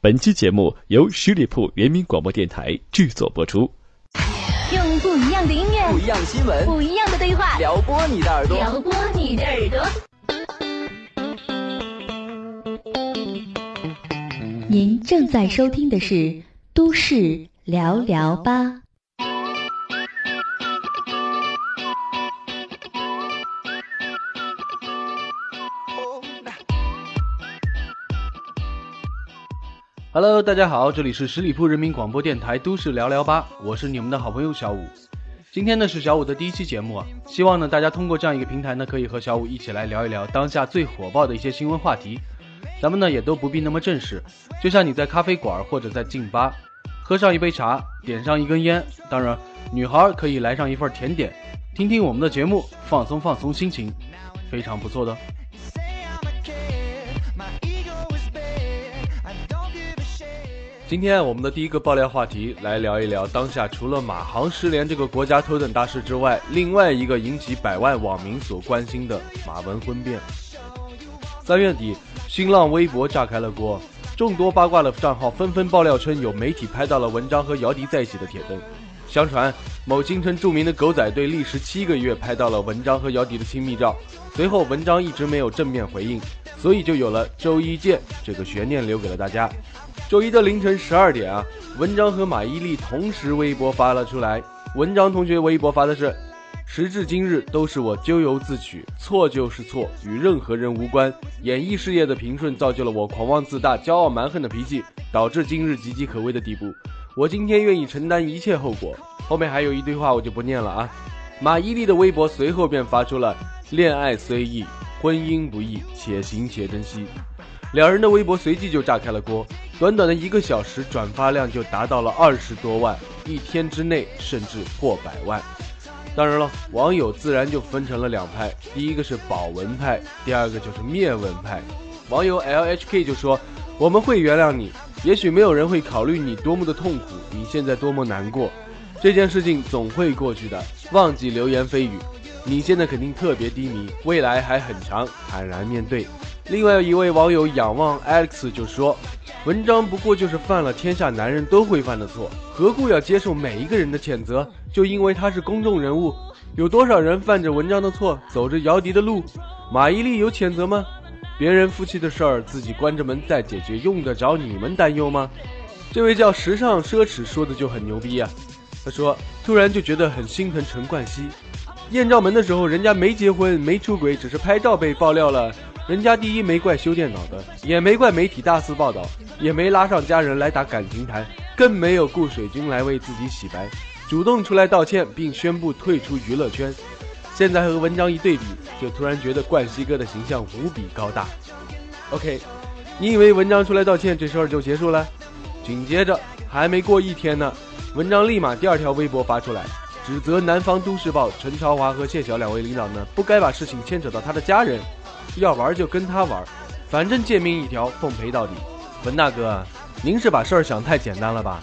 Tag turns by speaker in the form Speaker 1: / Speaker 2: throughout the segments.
Speaker 1: 本期节目由十里铺人民广播电台制作播出。
Speaker 2: 用不一样的音乐，
Speaker 3: 不一样的新闻，
Speaker 2: 不一样的对话，
Speaker 3: 撩拨你的耳朵，
Speaker 2: 撩拨你的耳朵。您正在收听的是《都市聊聊吧》。
Speaker 4: Hello，大家好，这里是十里铺人民广播电台《都市聊聊吧》，我是你们的好朋友小五。今天呢是小五的第一期节目啊，希望呢大家通过这样一个平台呢，可以和小五一起来聊一聊当下最火爆的一些新闻话题。咱们呢也都不必那么正式，就像你在咖啡馆或者在劲吧，喝上一杯茶，点上一根烟，当然女孩可以来上一份甜点，听听我们的节目，放松放松心情，非常不错的。今天我们的第一个爆料话题，来聊一聊当下除了马航失联这个国家头等大事之外，另外一个引起百万网民所关心的马文婚变。三月底，新浪微博炸开了锅，众多八卦的账号纷纷爆料称，有媒体拍到了文章和姚笛在一起的帖灯。相传，某京城著名的狗仔队历时七个月拍到了文章和姚笛的亲密照，随后文章一直没有正面回应，所以就有了周一见这个悬念，留给了大家。周一的凌晨十二点啊，文章和马伊琍同时微博发了出来。文章同学微博发的是：“时至今日，都是我咎由自取，错就是错，与任何人无关。演艺事业的平顺造就了我狂妄自大、骄傲蛮横的脾气，导致今日岌岌可危的地步。我今天愿意承担一切后果。”后面还有一堆话，我就不念了啊。马伊琍的微博随后便发出了：“恋爱虽易，婚姻不易，且行且珍惜。”两人的微博随即就炸开了锅，短短的一个小时，转发量就达到了二十多万，一天之内甚至破百万。当然了，网友自然就分成了两派，第一个是保文派，第二个就是灭文派。网友 LHK 就说：“我们会原谅你，也许没有人会考虑你多么的痛苦，你现在多么难过，这件事情总会过去的，忘记流言蜚语。你现在肯定特别低迷，未来还很长，坦然面对。”另外一位网友仰望 Alex 就说：“文章不过就是犯了天下男人都会犯的错，何故要接受每一个人的谴责？就因为他是公众人物，有多少人犯着文章的错，走着姚笛的路？马伊琍有谴责吗？别人夫妻的事儿自己关着门再解决，用得着你们担忧吗？”这位叫时尚奢侈说的就很牛逼啊！他说：“突然就觉得很心疼陈冠希，艳照门的时候人家没结婚没出轨，只是拍照被爆料了。”人家第一没怪修电脑的，也没怪媒体大肆报道，也没拉上家人来打感情牌，更没有雇水军来为自己洗白，主动出来道歉并宣布退出娱乐圈。现在和文章一对比，就突然觉得冠希哥的形象无比高大。OK，你以为文章出来道歉这事儿就结束了？紧接着还没过一天呢，文章立马第二条微博发出来，指责南方都市报陈朝华和谢晓两位领导呢，不该把事情牵扯到他的家人。要玩就跟他玩，反正贱命一条，奉陪到底。文大哥，您是把事儿想太简单了吧？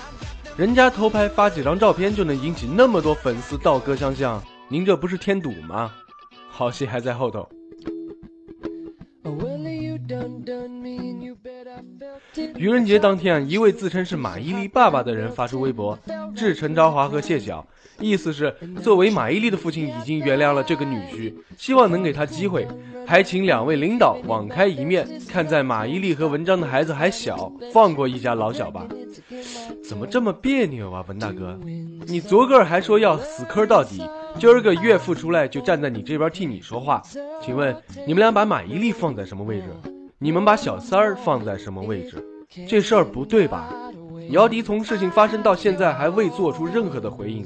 Speaker 4: 人家偷拍发几张照片就能引起那么多粉丝道歌相向，您这不是添堵吗？好戏还在后头。愚人节当天，一位自称是马伊琍爸爸的人发出微博，致陈昭华和谢晓。意思是，作为马伊琍的父亲，已经原谅了这个女婿，希望能给他机会，还请两位领导网开一面。看在马伊琍和文章的孩子还小，放过一家老小吧。怎么这么别扭啊，文大哥？你昨个还说要死磕到底，今儿个岳父出来就站在你这边替你说话。请问你们俩把马伊琍放在什么位置？你们把小三儿放在什么位置？这事儿不对吧？姚笛从事情发生到现在还未做出任何的回应。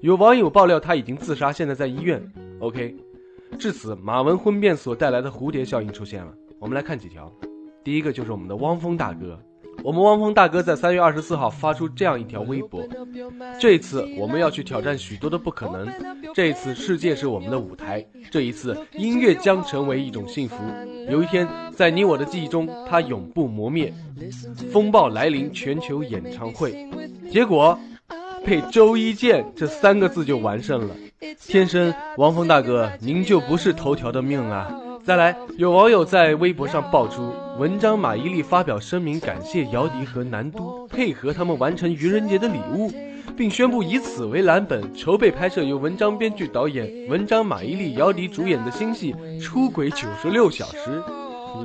Speaker 4: 有网友爆料他已经自杀，现在在医院。OK，至此马文婚变所带来的蝴蝶效应出现了。我们来看几条，第一个就是我们的汪峰大哥。我们汪峰大哥在三月二十四号发出这样一条微博：这一次我们要去挑战许多的不可能。这一次世界是我们的舞台。这一次音乐将成为一种幸福。有一天在你我的记忆中，它永不磨灭。风暴来临，全球演唱会。结果。配周一见这三个字就完胜了，天生汪峰大哥，您就不是头条的命啊！再来，有网友在微博上爆出文章马伊琍发表声明，感谢姚笛和南都配合他们完成愚人节的礼物，并宣布以此为蓝本筹备拍摄由文章编剧导演、文章马伊琍、姚笛主演的新戏《出轨九十六小时》。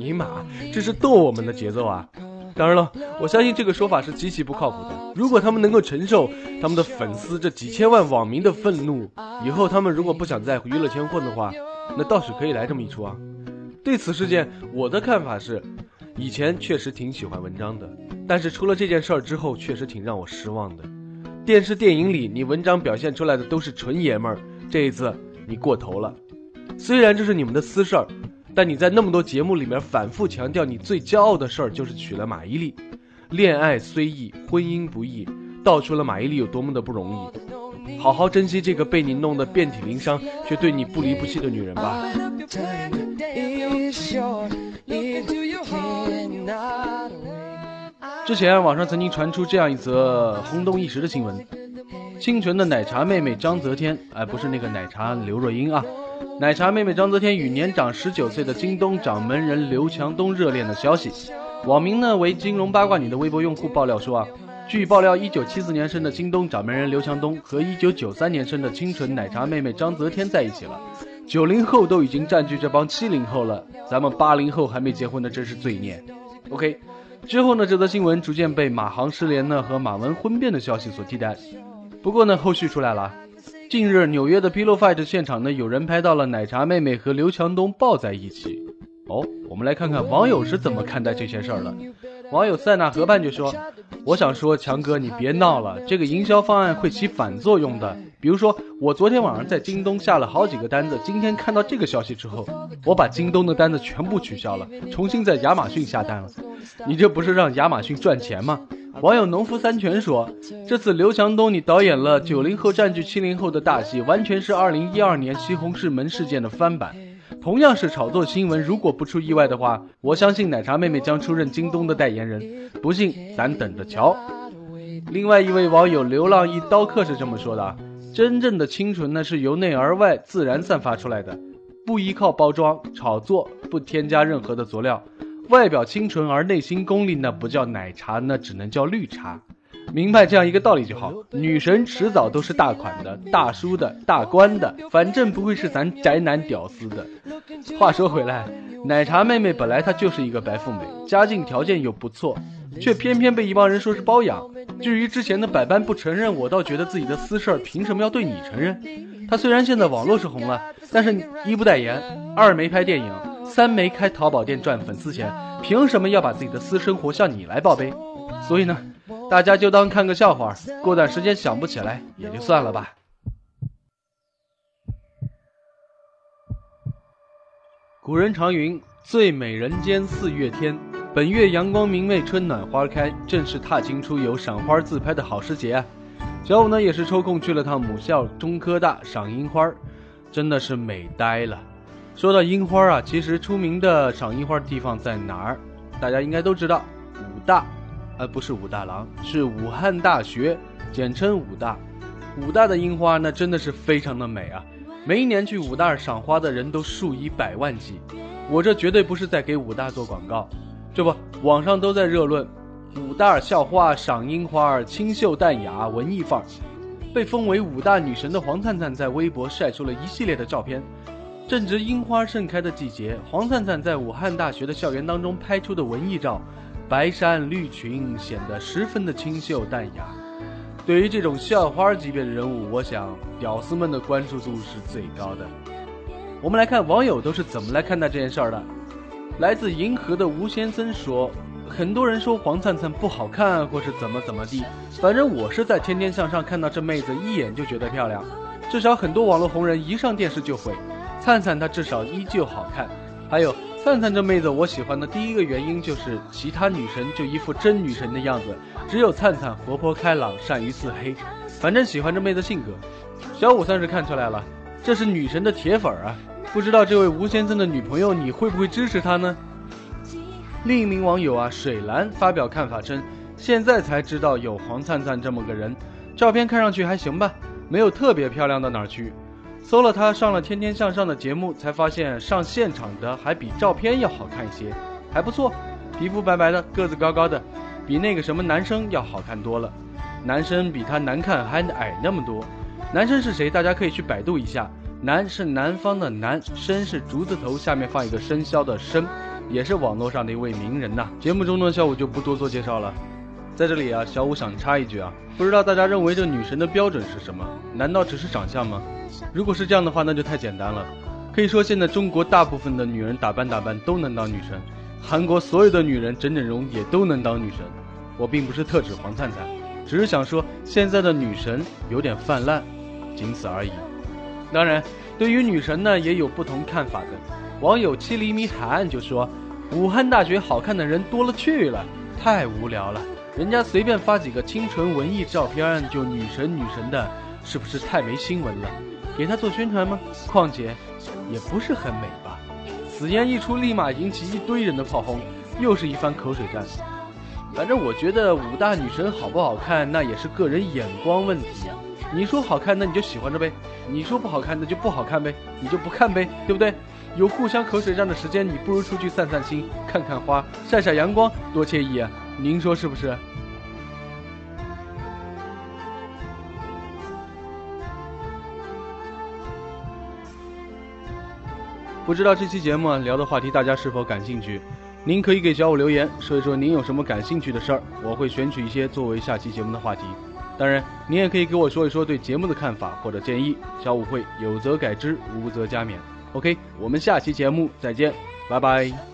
Speaker 4: 尼玛，这是逗我们的节奏啊！当然了，我相信这个说法是极其不靠谱的。如果他们能够承受他们的粉丝这几千万网民的愤怒，以后他们如果不想在娱乐圈混的话，那倒是可以来这么一出啊。对此事件，我的看法是。以前确实挺喜欢文章的，但是出了这件事儿之后，确实挺让我失望的。电视电影里你文章表现出来的都是纯爷们儿，这一次你过头了。虽然这是你们的私事儿，但你在那么多节目里面反复强调你最骄傲的事儿就是娶了马伊琍。恋爱虽易，婚姻不易，道出了马伊琍有多么的不容易。好好珍惜这个被你弄得遍体鳞伤却对你不离不弃的女人吧。之前网上曾经传出这样一则轰动一时的新闻：清纯的奶茶妹妹张泽天，哎，不是那个奶茶刘若英啊，奶茶妹妹张泽天与年长十九岁的京东掌门人刘强东热恋的消息。网名呢为“金融八卦女”的微博用户爆料说啊，据爆料，一九七四年生的京东掌门人刘强东和一九九三年生的清纯奶茶妹妹张泽天在一起了。九零后都已经占据这帮七零后了，咱们八零后还没结婚的真是罪孽。OK，之后呢，这则新闻逐渐被马航失联呢和马文婚变的消息所替代。不过呢，后续出来了，近日纽约的 Pillow Fight 现场呢，有人拍到了奶茶妹妹和刘强东抱在一起。哦，我们来看看网友是怎么看待这些事儿的。网友塞纳河畔就说：“我想说，强哥你别闹了，这个营销方案会起反作用的。比如说，我昨天晚上在京东下了好几个单子，今天看到这个消息之后，我把京东的单子全部取消了，重新在亚马逊下单了。你这不是让亚马逊赚钱吗？”网友农夫三全说：“这次刘强东你导演了九零后占据七零后的大戏，完全是二零一二年西红柿门事件的翻版。”同样是炒作新闻，如果不出意外的话，我相信奶茶妹妹将出任京东的代言人。不信，咱等着瞧。另外一位网友流浪一刀客是这么说的：真正的清纯呢，是由内而外自然散发出来的，不依靠包装炒作，不添加任何的佐料，外表清纯而内心功利，那不叫奶茶，那只能叫绿茶。明白这样一个道理就好，女神迟早都是大款的、大叔的、大官的，反正不会是咱宅男屌丝的。话说回来，奶茶妹妹本来她就是一个白富美，家境条件又不错，却偏偏被一帮人说是包养。至于之前的百般不承认，我倒觉得自己的私事儿凭什么要对你承认？她虽然现在网络是红了，但是一不代言，二没拍电影，三没开淘宝店赚粉丝钱，凭什么要把自己的私生活向你来报备？所以呢？大家就当看个笑话，过段时间想不起来也就算了吧。古人常云：“最美人间四月天。”本月阳光明媚，春暖花开，正是踏青出游、赏花自拍的好时节！小五呢也是抽空去了趟母校中科大赏樱花，真的是美呆了。说到樱花啊，其实出名的赏樱花的地方在哪儿？大家应该都知道，武大。而不是武大郎，是武汉大学，简称武大。武大的樱花那真的是非常的美啊！每一年去武大赏花的人都数以百万计。我这绝对不是在给武大做广告，这不，网上都在热论，武大校花赏樱花清秀淡雅，文艺范儿。被封为武大女神的黄灿灿在微博晒出了一系列的照片。正值樱花盛开的季节，黄灿灿在武汉大学的校园当中拍出的文艺照。白衫绿裙显得十分的清秀淡雅。对于这种校花级别的人物，我想屌丝们的关注度是最高的。我们来看网友都是怎么来看待这件事儿的。来自银河的吴先生说：“很多人说黄灿灿不好看，或是怎么怎么地，反正我是在《天天向上》看到这妹子一眼就觉得漂亮。至少很多网络红人一上电视就毁，灿灿她至少依旧好看。还有。”灿灿这妹子，我喜欢的第一个原因就是其他女神就一副真女神的样子，只有灿灿活泼开朗，善于自黑。反正喜欢这妹子性格。小五算是看出来了，这是女神的铁粉啊！不知道这位吴先生的女朋友，你会不会支持他呢？另一名网友啊，水蓝发表看法称，现在才知道有黄灿灿这么个人，照片看上去还行吧，没有特别漂亮到哪儿去。搜了他上了《天天向上》的节目，才发现上现场的还比照片要好看一些，还不错。皮肤白白的，个子高高的，比那个什么男生要好看多了。男生比他难看还矮那么多。男生是谁？大家可以去百度一下。南是南方的南，生是竹字头下面放一个生肖的生，也是网络上的一位名人呐。节目中呢，小五就不多做介绍了。在这里啊，小五想插一句啊，不知道大家认为这女神的标准是什么？难道只是长相吗？如果是这样的话，那就太简单了。可以说现在中国大部分的女人打扮打扮都能当女神，韩国所有的女人整整容也都能当女神。我并不是特指黄灿灿，只是想说现在的女神有点泛滥，仅此而已。当然，对于女神呢，也有不同看法的。网友七厘米海岸就说：“武汉大学好看的人多了去了，太无聊了。人家随便发几个清纯文艺照片就女神女神的，是不是太没新闻了？给她做宣传吗？况且，也不是很美吧。”此言一出，立马引起一堆人的炮轰，又是一番口水战。反正我觉得五大女神好不好看，那也是个人眼光问题。你说好看，那你就喜欢着呗；你说不好看，那就不好看呗，你就不看呗，对不对？有互相口水战的时间，你不如出去散散心，看看花，晒晒阳光，多惬意啊！您说是不是？不知道这期节目聊的话题大家是否感兴趣？您可以给小五留言，说一说您有什么感兴趣的事儿，我会选取一些作为下期节目的话题。当然，您也可以给我说一说对节目的看法或者建议，小五会有则改之，无则加勉。OK，我们下期节目再见，拜拜。